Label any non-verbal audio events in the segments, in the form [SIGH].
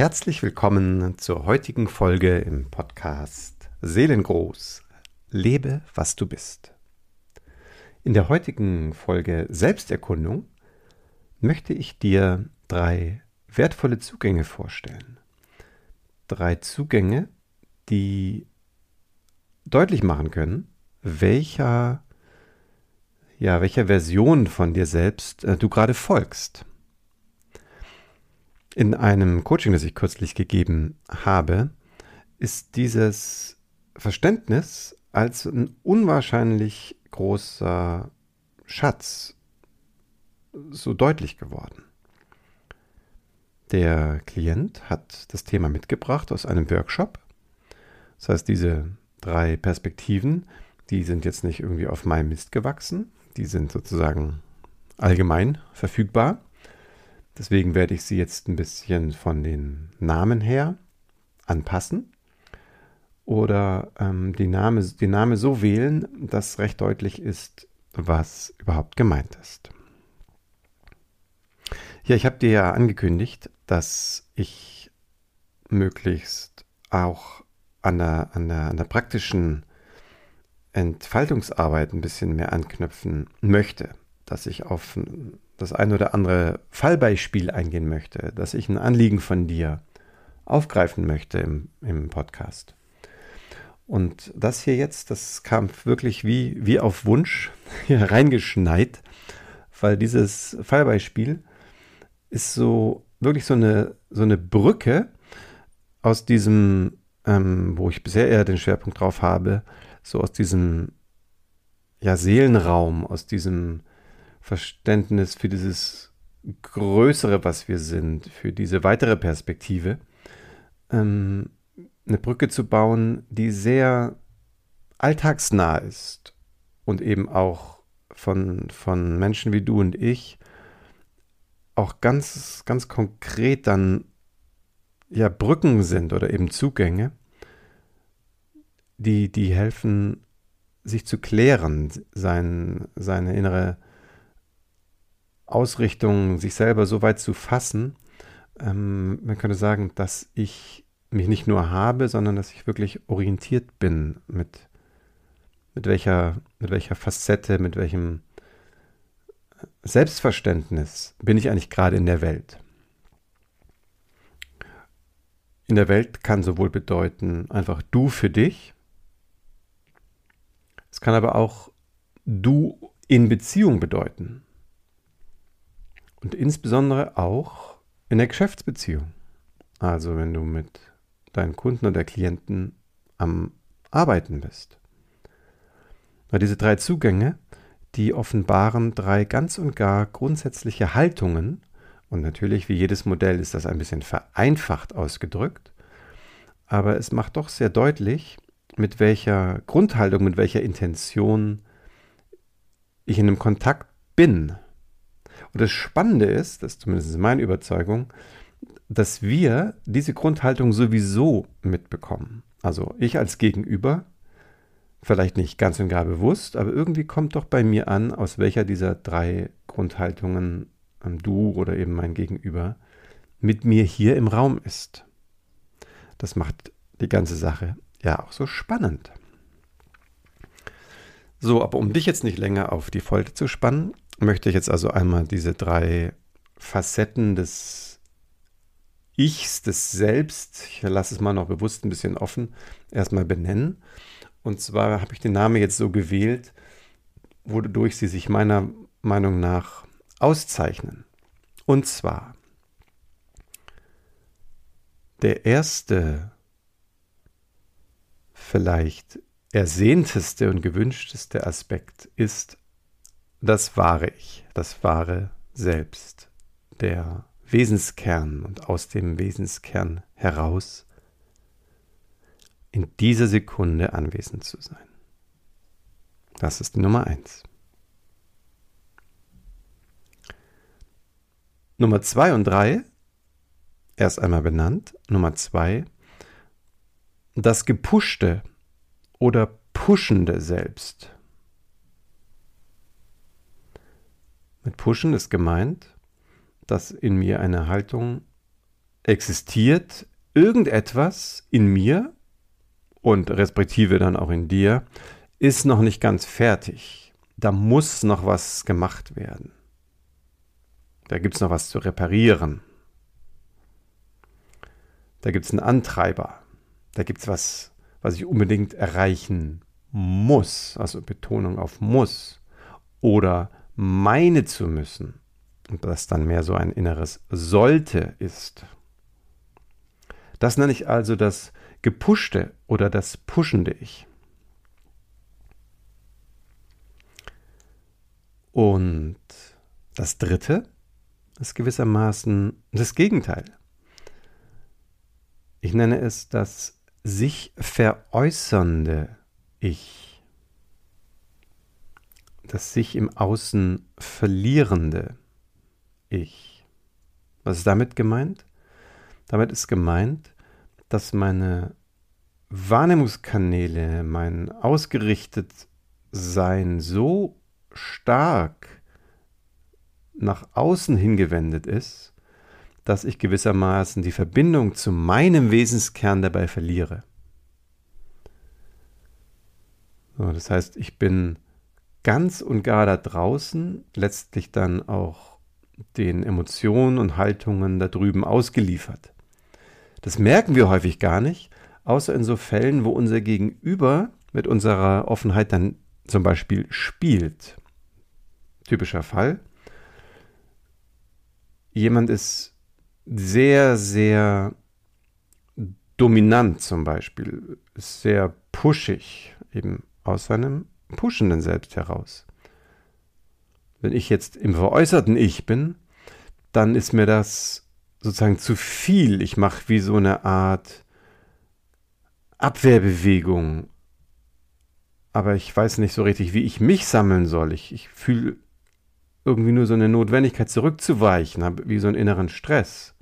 herzlich willkommen zur heutigen Folge im Podcast Seelengroß. Lebe, was du bist. In der heutigen Folge Selbsterkundung möchte ich dir drei wertvolle Zugänge vorstellen. Drei Zugänge, die deutlich machen können, welcher ja, welcher Version von dir selbst äh, du gerade folgst. In einem Coaching, das ich kürzlich gegeben habe, ist dieses Verständnis als ein unwahrscheinlich großer Schatz so deutlich geworden. Der Klient hat das Thema mitgebracht aus einem Workshop. Das heißt, diese drei Perspektiven, die sind jetzt nicht irgendwie auf meinem Mist gewachsen, die sind sozusagen allgemein verfügbar. Deswegen werde ich sie jetzt ein bisschen von den Namen her anpassen oder ähm, die, Name, die Name so wählen, dass recht deutlich ist, was überhaupt gemeint ist. Ja, ich habe dir ja angekündigt, dass ich möglichst auch an der, an der, an der praktischen Entfaltungsarbeit ein bisschen mehr anknüpfen möchte, dass ich auf das ein oder andere Fallbeispiel eingehen möchte, dass ich ein Anliegen von dir aufgreifen möchte im, im Podcast. Und das hier jetzt, das kam wirklich wie, wie auf Wunsch [LAUGHS] hier reingeschneit, weil dieses Fallbeispiel ist so wirklich so eine, so eine Brücke aus diesem, ähm, wo ich bisher eher den Schwerpunkt drauf habe, so aus diesem ja, Seelenraum, aus diesem Verständnis für dieses Größere, was wir sind, für diese weitere Perspektive, ähm, eine Brücke zu bauen, die sehr alltagsnah ist und eben auch von, von Menschen wie du und ich auch ganz, ganz konkret dann ja Brücken sind oder eben Zugänge, die, die helfen, sich zu klären, sein, seine innere Ausrichtung, sich selber so weit zu fassen. Ähm, man könnte sagen, dass ich mich nicht nur habe, sondern dass ich wirklich orientiert bin mit, mit, welcher, mit welcher Facette, mit welchem Selbstverständnis bin ich eigentlich gerade in der Welt. In der Welt kann sowohl bedeuten einfach du für dich, es kann aber auch du in Beziehung bedeuten. Und insbesondere auch in der Geschäftsbeziehung. Also wenn du mit deinen Kunden oder Klienten am Arbeiten bist. Weil diese drei Zugänge, die offenbaren drei ganz und gar grundsätzliche Haltungen. Und natürlich, wie jedes Modell, ist das ein bisschen vereinfacht ausgedrückt. Aber es macht doch sehr deutlich, mit welcher Grundhaltung, mit welcher Intention ich in einem Kontakt bin. Und das Spannende ist, das ist zumindest meine Überzeugung, dass wir diese Grundhaltung sowieso mitbekommen. Also ich als Gegenüber, vielleicht nicht ganz und gar bewusst, aber irgendwie kommt doch bei mir an, aus welcher dieser drei Grundhaltungen du oder eben mein Gegenüber mit mir hier im Raum ist. Das macht die ganze Sache ja auch so spannend. So, aber um dich jetzt nicht länger auf die Folter zu spannen, möchte ich jetzt also einmal diese drei Facetten des Ichs, des Selbst, ich lasse es mal noch bewusst ein bisschen offen, erstmal benennen. Und zwar habe ich den Namen jetzt so gewählt, wodurch sie sich meiner Meinung nach auszeichnen. Und zwar der erste vielleicht ersehnteste und gewünschteste Aspekt ist das wahre Ich, das wahre Selbst, der Wesenskern und aus dem Wesenskern heraus in dieser Sekunde anwesend zu sein. Das ist die Nummer eins. Nummer zwei und drei, erst einmal benannt. Nummer zwei, das gepushte oder pushende Selbst. Mit pushen ist gemeint, dass in mir eine Haltung existiert irgendetwas in mir und respektive dann auch in dir, ist noch nicht ganz fertig. Da muss noch was gemacht werden. Da gibt es noch was zu reparieren. Da gibt es einen Antreiber. Da gibt es was, was ich unbedingt erreichen muss. Also Betonung auf muss. Oder meine zu müssen. Und das dann mehr so ein inneres sollte ist. Das nenne ich also das gepushte oder das pushende Ich. Und das dritte ist gewissermaßen das Gegenteil. Ich nenne es das sich veräußernde Ich. Das sich im Außen verlierende Ich. Was ist damit gemeint? Damit ist gemeint, dass meine Wahrnehmungskanäle, mein ausgerichtet Sein so stark nach außen hingewendet ist, dass ich gewissermaßen die Verbindung zu meinem Wesenskern dabei verliere. So, das heißt, ich bin ganz und gar da draußen, letztlich dann auch den Emotionen und Haltungen da drüben ausgeliefert. Das merken wir häufig gar nicht, außer in so Fällen, wo unser Gegenüber mit unserer Offenheit dann zum Beispiel spielt. Typischer Fall. Jemand ist sehr, sehr dominant zum Beispiel, ist sehr pushig, eben aus seinem pushenden Selbst heraus. Wenn ich jetzt im veräußerten Ich bin, dann ist mir das sozusagen zu viel. Ich mache wie so eine Art Abwehrbewegung. Aber ich weiß nicht so richtig, wie ich mich sammeln soll. Ich, ich fühle irgendwie nur so eine Notwendigkeit zurückzuweichen, habe wie so einen inneren Stress.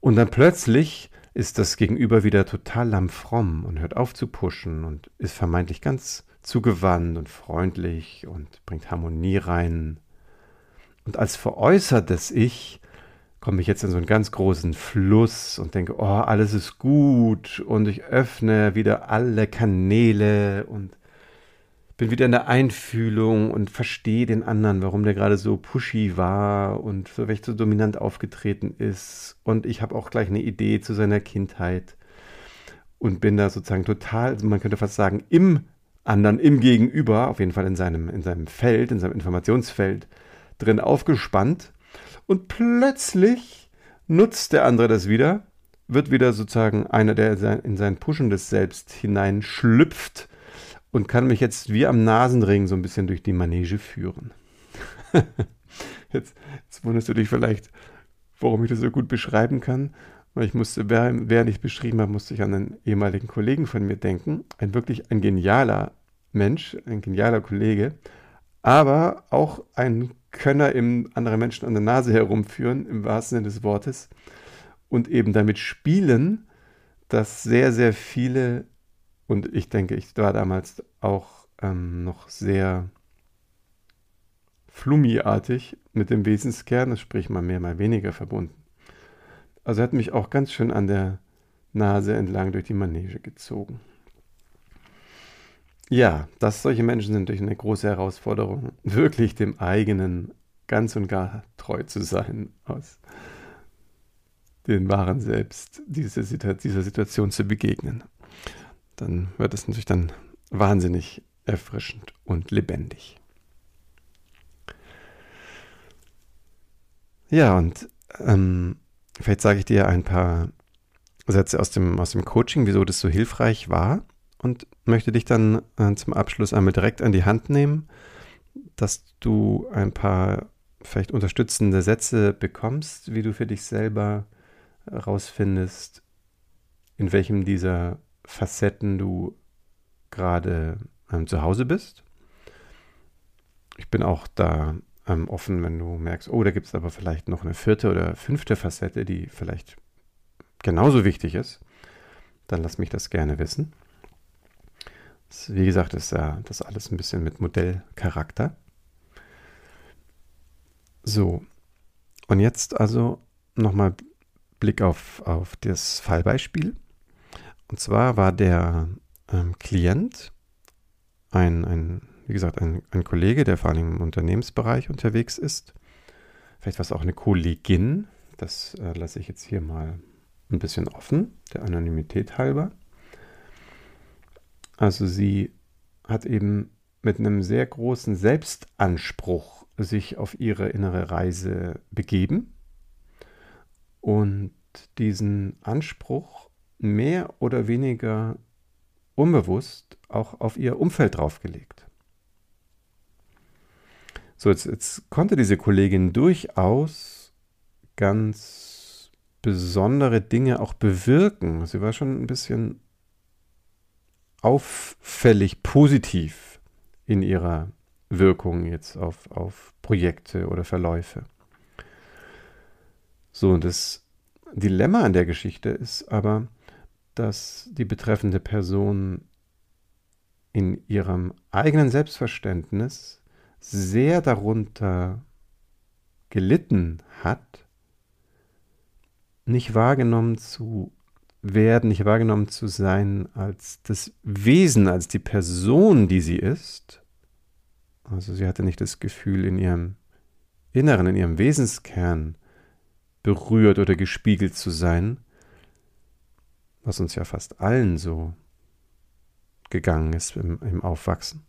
Und dann plötzlich ist das Gegenüber wieder total lammfromm und hört auf zu pushen und ist vermeintlich ganz zugewandt und freundlich und bringt Harmonie rein. Und als veräußertes Ich komme ich jetzt in so einen ganz großen Fluss und denke, oh, alles ist gut und ich öffne wieder alle Kanäle und bin wieder in der Einfühlung und verstehe den anderen, warum der gerade so pushy war und so vielleicht so dominant aufgetreten ist. Und ich habe auch gleich eine Idee zu seiner Kindheit und bin da sozusagen total, man könnte fast sagen, im anderen, im Gegenüber, auf jeden Fall in seinem, in seinem Feld, in seinem Informationsfeld drin aufgespannt und plötzlich nutzt der andere das wieder, wird wieder sozusagen einer, der in sein puschendes Selbst hineinschlüpft und kann mich jetzt wie am Nasenring so ein bisschen durch die Manege führen. [LAUGHS] jetzt, jetzt wunderst du dich vielleicht, warum ich das so gut beschreiben kann. Weil ich musste, während ich beschrieben habe, musste ich an einen ehemaligen Kollegen von mir denken. Ein wirklich ein genialer Mensch, ein genialer Kollege, aber auch ein Könner im andere Menschen an der Nase herumführen, im wahrsten Sinne des Wortes, und eben damit spielen, dass sehr, sehr viele, und ich denke, ich war damals auch ähm, noch sehr flummiartig mit dem Wesenskern, sprich mal mehr, mal weniger verbunden. Also hat mich auch ganz schön an der Nase entlang durch die Manege gezogen. Ja, dass solche Menschen sind durch eine große Herausforderung, [LAUGHS] wirklich dem eigenen ganz und gar treu zu sein, aus den wahren Selbst dieser Situation zu begegnen. Dann wird es natürlich dann wahnsinnig erfrischend und lebendig. Ja, und ähm, vielleicht sage ich dir ein paar Sätze aus dem, aus dem Coaching, wieso das so hilfreich war und möchte dich dann äh, zum Abschluss einmal direkt an die Hand nehmen, dass du ein paar vielleicht unterstützende Sätze bekommst, wie du für dich selber herausfindest, in welchem dieser Facetten du gerade ähm, zu Hause bist. Ich bin auch da ähm, offen, wenn du merkst, oh, da gibt es aber vielleicht noch eine vierte oder fünfte Facette, die vielleicht genauso wichtig ist. Dann lass mich das gerne wissen. Wie gesagt, ist ja das alles ein bisschen mit Modellcharakter. So, und jetzt also nochmal Blick auf, auf das Fallbeispiel. Und zwar war der ähm, Klient ein, ein, wie gesagt, ein, ein Kollege, der vor allem im Unternehmensbereich unterwegs ist. Vielleicht war es auch eine Kollegin. Das äh, lasse ich jetzt hier mal ein bisschen offen, der Anonymität halber. Also sie hat eben mit einem sehr großen Selbstanspruch sich auf ihre innere Reise begeben und diesen Anspruch mehr oder weniger unbewusst auch auf ihr Umfeld draufgelegt. So, jetzt, jetzt konnte diese Kollegin durchaus ganz besondere Dinge auch bewirken. Sie war schon ein bisschen auffällig positiv in ihrer Wirkung jetzt auf, auf Projekte oder Verläufe. So, und das Dilemma an der Geschichte ist aber, dass die betreffende Person in ihrem eigenen Selbstverständnis sehr darunter gelitten hat, nicht wahrgenommen zu werden, nicht wahrgenommen zu sein als das Wesen, als die Person, die sie ist. Also sie hatte nicht das Gefühl, in ihrem Inneren, in ihrem Wesenskern berührt oder gespiegelt zu sein, was uns ja fast allen so gegangen ist im, im Aufwachsen.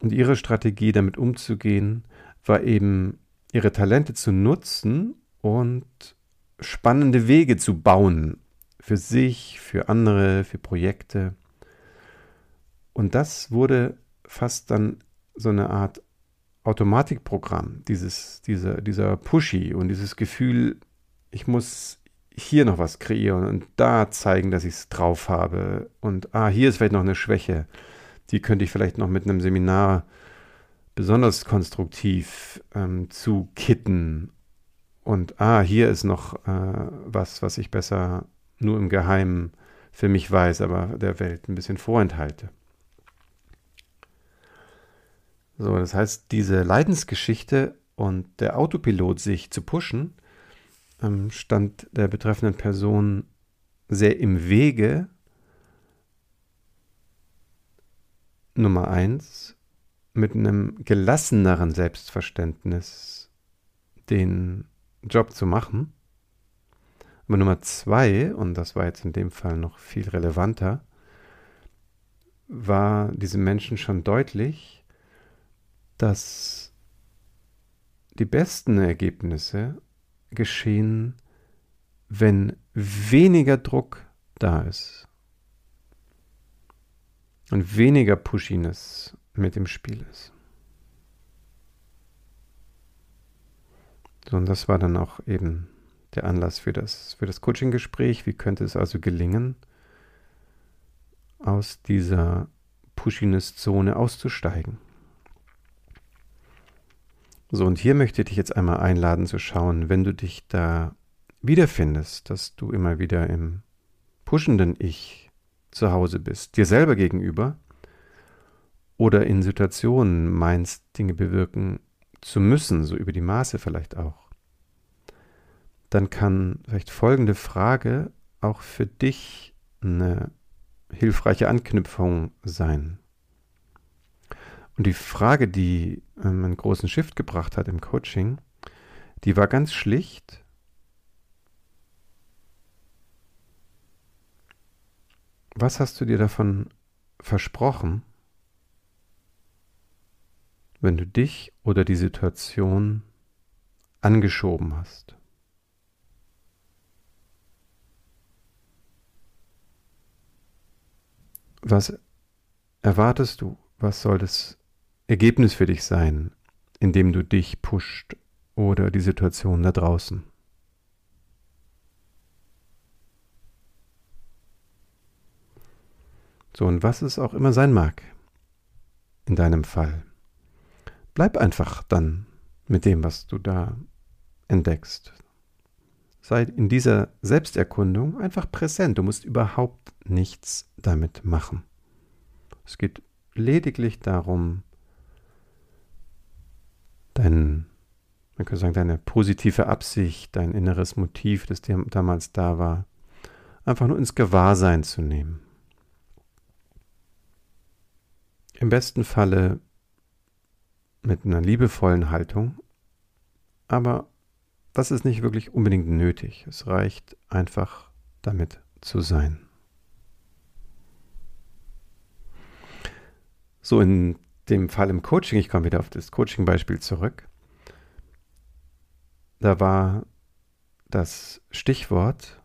Und ihre Strategie, damit umzugehen, war eben, ihre Talente zu nutzen und spannende Wege zu bauen. Für sich, für andere, für Projekte. Und das wurde fast dann so eine Art Automatikprogramm, dieses, dieser, dieser Pushy und dieses Gefühl, ich muss hier noch was kreieren und da zeigen, dass ich es drauf habe. Und ah, hier ist vielleicht noch eine Schwäche. Die könnte ich vielleicht noch mit einem Seminar besonders konstruktiv ähm, zu kitten. Und ah, hier ist noch äh, was, was ich besser nur im Geheimen für mich weiß, aber der Welt ein bisschen vorenthalte. So, das heißt, diese Leidensgeschichte und der Autopilot sich zu pushen, ähm, stand der betreffenden Person sehr im Wege. Nummer eins, mit einem gelasseneren Selbstverständnis den Job zu machen. Aber Nummer zwei, und das war jetzt in dem Fall noch viel relevanter, war diesem Menschen schon deutlich, dass die besten Ergebnisse geschehen, wenn weniger Druck da ist und weniger Pushiness mit im Spiel ist. So, und das war dann auch eben der Anlass für das, für das Coaching-Gespräch. Wie könnte es also gelingen, aus dieser Pushiness-Zone auszusteigen? So, und hier möchte ich dich jetzt einmal einladen zu schauen, wenn du dich da wiederfindest, dass du immer wieder im pushenden Ich zu Hause bist, dir selber gegenüber oder in Situationen meinst, Dinge bewirken zu müssen, so über die Maße vielleicht auch, dann kann vielleicht folgende Frage auch für dich eine hilfreiche Anknüpfung sein. Und die Frage, die ähm, einen großen Shift gebracht hat im Coaching, die war ganz schlicht. Was hast du dir davon versprochen, wenn du dich oder die Situation angeschoben hast? Was erwartest du? Was soll das Ergebnis für dich sein, indem du dich pusht oder die Situation da draußen. So, und was es auch immer sein mag in deinem Fall, bleib einfach dann mit dem, was du da entdeckst. Sei in dieser Selbsterkundung einfach präsent. Du musst überhaupt nichts damit machen. Es geht lediglich darum, dein, man könnte sagen, deine positive Absicht, dein inneres Motiv, das dir damals da war, einfach nur ins Gewahrsein zu nehmen. Im besten Falle mit einer liebevollen Haltung, aber das ist nicht wirklich unbedingt nötig. Es reicht einfach damit zu sein. So in dem Fall im Coaching, ich komme wieder auf das Coaching-Beispiel zurück, da war das Stichwort,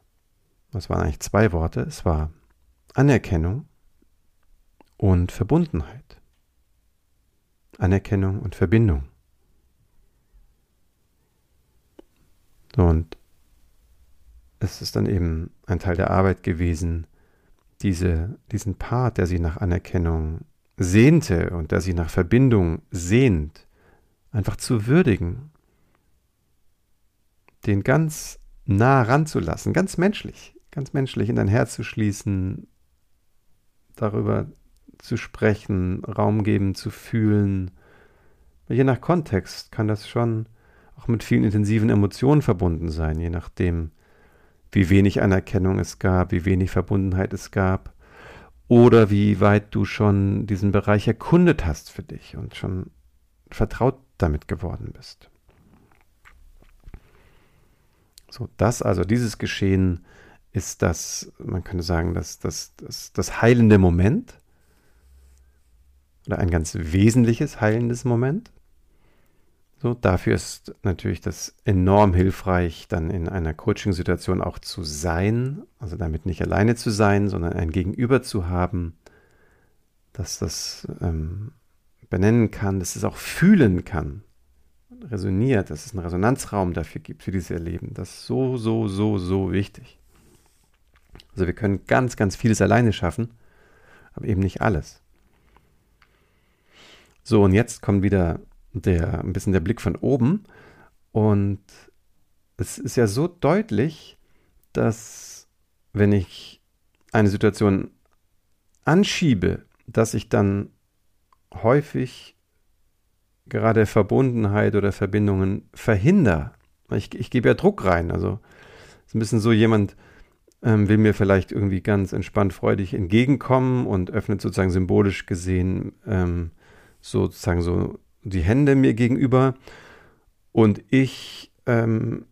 was waren eigentlich zwei Worte, es war Anerkennung und Verbundenheit. Anerkennung und Verbindung. Und es ist dann eben ein Teil der Arbeit gewesen, diese, diesen Part, der sie nach Anerkennung sehnte und der sie nach Verbindung sehnt, einfach zu würdigen, den ganz nah ranzulassen, ganz menschlich, ganz menschlich in dein Herz zu schließen, darüber zu sprechen, Raum geben, zu fühlen. Je nach Kontext kann das schon auch mit vielen intensiven Emotionen verbunden sein, je nachdem, wie wenig Anerkennung es gab, wie wenig Verbundenheit es gab oder wie weit du schon diesen Bereich erkundet hast für dich und schon vertraut damit geworden bist. So, das also, dieses Geschehen ist das, man könnte sagen, das, das, das, das heilende Moment oder ein ganz wesentliches heilendes Moment. So, dafür ist natürlich das enorm hilfreich, dann in einer Coaching-Situation auch zu sein, also damit nicht alleine zu sein, sondern ein Gegenüber zu haben, dass das ähm, benennen kann, dass es auch fühlen kann, resoniert, dass es einen Resonanzraum dafür gibt, für dieses Erleben. Das ist so, so, so, so wichtig. Also wir können ganz, ganz vieles alleine schaffen, aber eben nicht alles. So, und jetzt kommt wieder der, ein bisschen der Blick von oben. Und es ist ja so deutlich, dass wenn ich eine Situation anschiebe, dass ich dann häufig gerade Verbundenheit oder Verbindungen verhindere. Ich, ich gebe ja Druck rein. Also es ist ein bisschen so, jemand ähm, will mir vielleicht irgendwie ganz entspannt, freudig entgegenkommen und öffnet sozusagen symbolisch gesehen ähm, sozusagen so die Hände mir gegenüber und ich, ähm,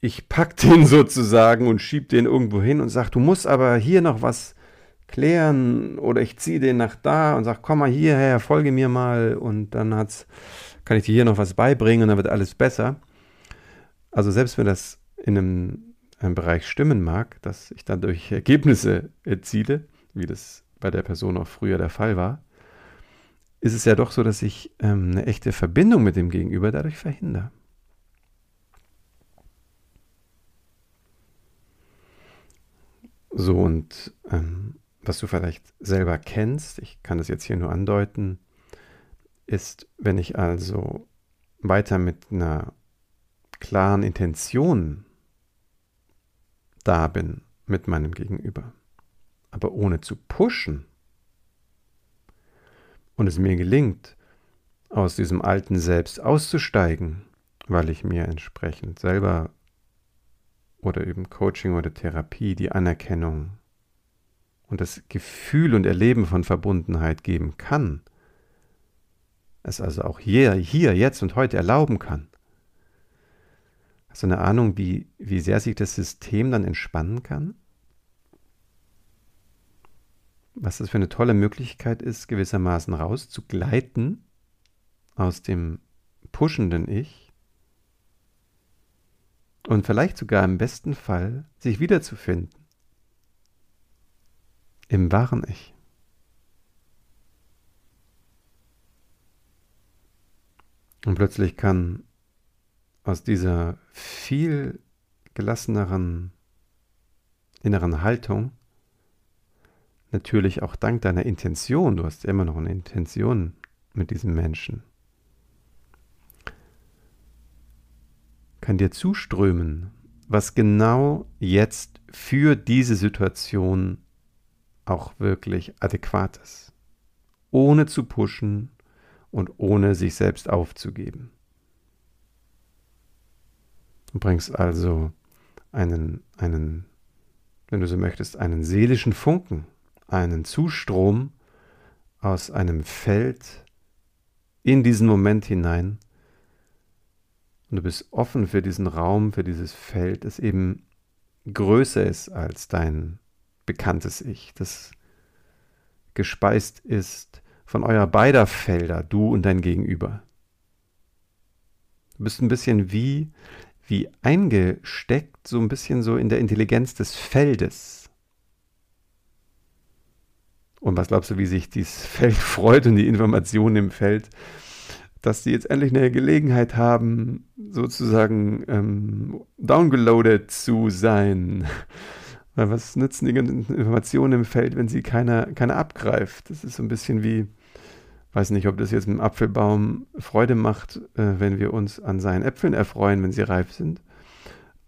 ich pack [LAUGHS] den sozusagen und schieb den irgendwo hin und sag, du musst aber hier noch was klären oder ich ziehe den nach da und sag, komm mal hierher, folge mir mal und dann hat's, kann ich dir hier noch was beibringen und dann wird alles besser. Also selbst wenn das in einem, einem Bereich stimmen mag, dass ich dadurch Ergebnisse erziele, wie das bei der Person auch früher der Fall war, ist es ja doch so, dass ich ähm, eine echte Verbindung mit dem Gegenüber dadurch verhindere. So, und ähm, was du vielleicht selber kennst, ich kann das jetzt hier nur andeuten, ist, wenn ich also weiter mit einer klaren Intention da bin mit meinem Gegenüber, aber ohne zu pushen, und es mir gelingt, aus diesem alten Selbst auszusteigen, weil ich mir entsprechend selber oder eben Coaching oder Therapie die Anerkennung und das Gefühl und Erleben von Verbundenheit geben kann, es also auch hier, hier, jetzt und heute erlauben kann. Hast du eine Ahnung, wie, wie sehr sich das System dann entspannen kann? Was das für eine tolle Möglichkeit ist, gewissermaßen rauszugleiten aus dem pushenden Ich und vielleicht sogar im besten Fall sich wiederzufinden im wahren Ich. Und plötzlich kann aus dieser viel gelasseneren inneren Haltung natürlich auch dank deiner Intention, du hast immer noch eine Intention mit diesem Menschen, kann dir zuströmen, was genau jetzt für diese Situation auch wirklich adäquat ist, ohne zu pushen und ohne sich selbst aufzugeben. Du bringst also einen, einen, wenn du so möchtest, einen seelischen Funken, einen Zustrom aus einem Feld in diesen Moment hinein. Und du bist offen für diesen Raum, für dieses Feld, das eben größer ist als dein bekanntes Ich, das gespeist ist von eurer beider Felder, du und dein Gegenüber. Du bist ein bisschen wie, wie eingesteckt, so ein bisschen so in der Intelligenz des Feldes. Und was glaubst du, wie sich dieses [LAUGHS] Feld freut und die Informationen im Feld, dass sie jetzt endlich eine Gelegenheit haben, sozusagen ähm, downgeloadet zu sein. [LAUGHS] Weil was nützen die ganzen Informationen im Feld, wenn sie keiner, keiner abgreift? Das ist so ein bisschen wie, weiß nicht, ob das jetzt mit dem Apfelbaum Freude macht, äh, wenn wir uns an seinen Äpfeln erfreuen, wenn sie reif sind.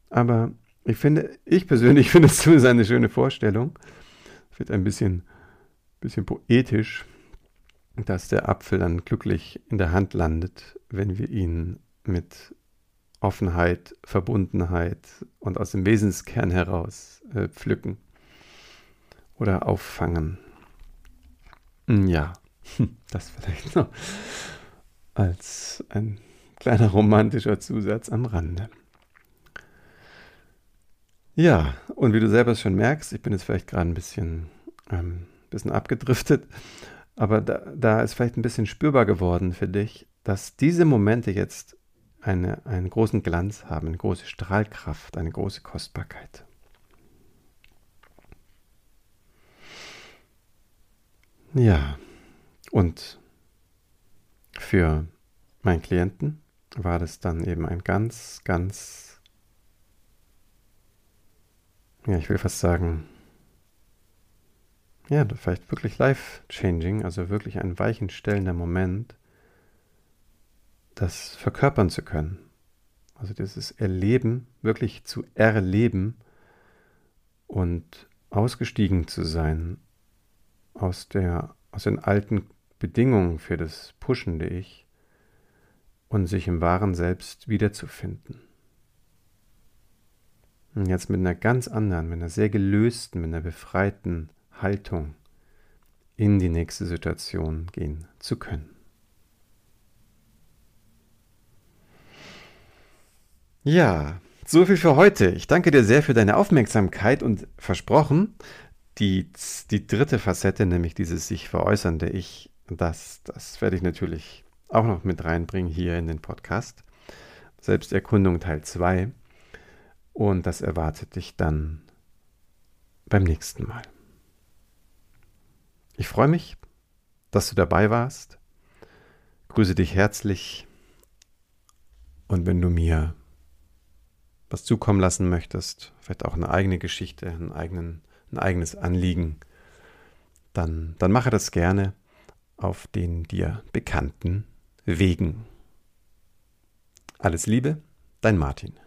Aber ich finde, ich persönlich [LAUGHS] finde es zumindest eine schöne Vorstellung. Wird ein bisschen, bisschen poetisch, dass der Apfel dann glücklich in der Hand landet, wenn wir ihn mit Offenheit, Verbundenheit und aus dem Wesenskern heraus äh, pflücken oder auffangen. Hm, ja, das vielleicht noch als ein kleiner romantischer Zusatz am Rande. Ja, und wie du selber schon merkst, ich bin jetzt vielleicht gerade ein bisschen, ähm, bisschen abgedriftet, aber da, da ist vielleicht ein bisschen spürbar geworden für dich, dass diese Momente jetzt eine, einen großen Glanz haben, eine große Strahlkraft, eine große Kostbarkeit. Ja, und für meinen Klienten war das dann eben ein ganz, ganz, ja, ich will fast sagen, ja, vielleicht wirklich life-changing, also wirklich ein weichenstellender Moment, das verkörpern zu können. Also dieses Erleben, wirklich zu erleben und ausgestiegen zu sein aus, der, aus den alten Bedingungen für das pushende Ich und sich im wahren Selbst wiederzufinden. Und jetzt mit einer ganz anderen, mit einer sehr gelösten, mit einer befreiten Haltung in die nächste Situation gehen zu können. Ja, so viel für heute. Ich danke dir sehr für deine Aufmerksamkeit und versprochen, die, die dritte Facette, nämlich dieses sich veräußernde Ich, das, das werde ich natürlich auch noch mit reinbringen hier in den Podcast. Selbsterkundung Teil 2. Und das erwartet dich dann beim nächsten Mal. Ich freue mich, dass du dabei warst. Grüße dich herzlich. Und wenn du mir was zukommen lassen möchtest, vielleicht auch eine eigene Geschichte, einen eigenen, ein eigenes Anliegen, dann, dann mache das gerne auf den dir bekannten Wegen. Alles Liebe, dein Martin.